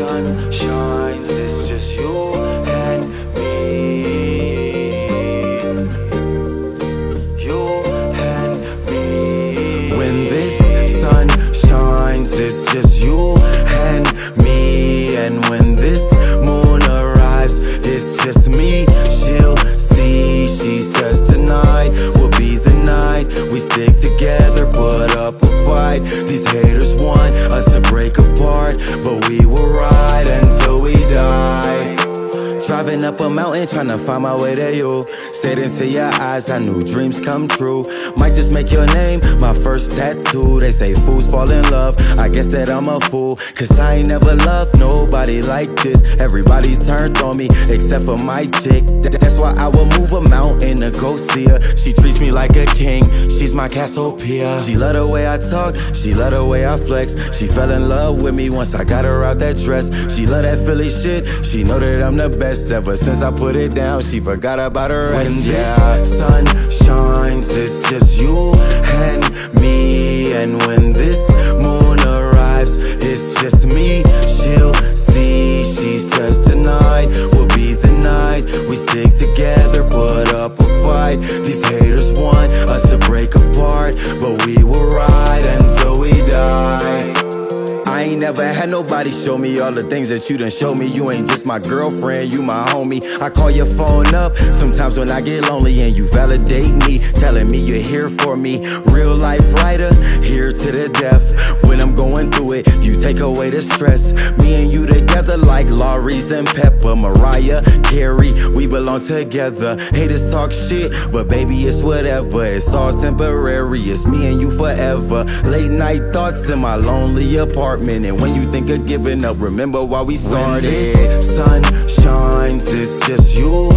sun shines, it's just you and me. You and me. When this sun shines, it's just you and me. And when this moon arrives, it's just me. She'll see, she says tonight will be the night. We stick together, put up a fight. These haters want us to break apart. Up a mountain trying to find my way to you. Stayed into your eyes, I knew dreams come true. Might just make your name my first tattoo. They say fools fall in love. I guess that I'm a fool, cause I ain't never loved nobody like this. Everybody turned on me, except for my chick. That's why I will move a mountain to go see her. She treats me like a king, she's my Cassiopeia. She love the way I talk, she love the way I flex. She fell in love with me once I got her out that dress. She love that Philly shit, she know that I'm the best. Ever since I put it down, she forgot about her ex. When this sun shines, it's just you and me. And when this moon arrives, it's just me. She'll see, she says tonight will be the night we stick together, put up a fight. Never had nobody show me all the things that you done show me. You ain't just my girlfriend, you my homie. I call your phone up sometimes when I get lonely and you validate me, telling me you're here for me. Real life writer, here to the death. When I'm going through it, take away the stress. Me and you together like Laurie's and Pepper, Mariah, Carey, we belong together. Haters talk shit, but baby, it's whatever. It's all temporary, it's me and you forever. Late night thoughts in my lonely apartment. And when you think of giving up, remember why we started. When this sun shines, it's just you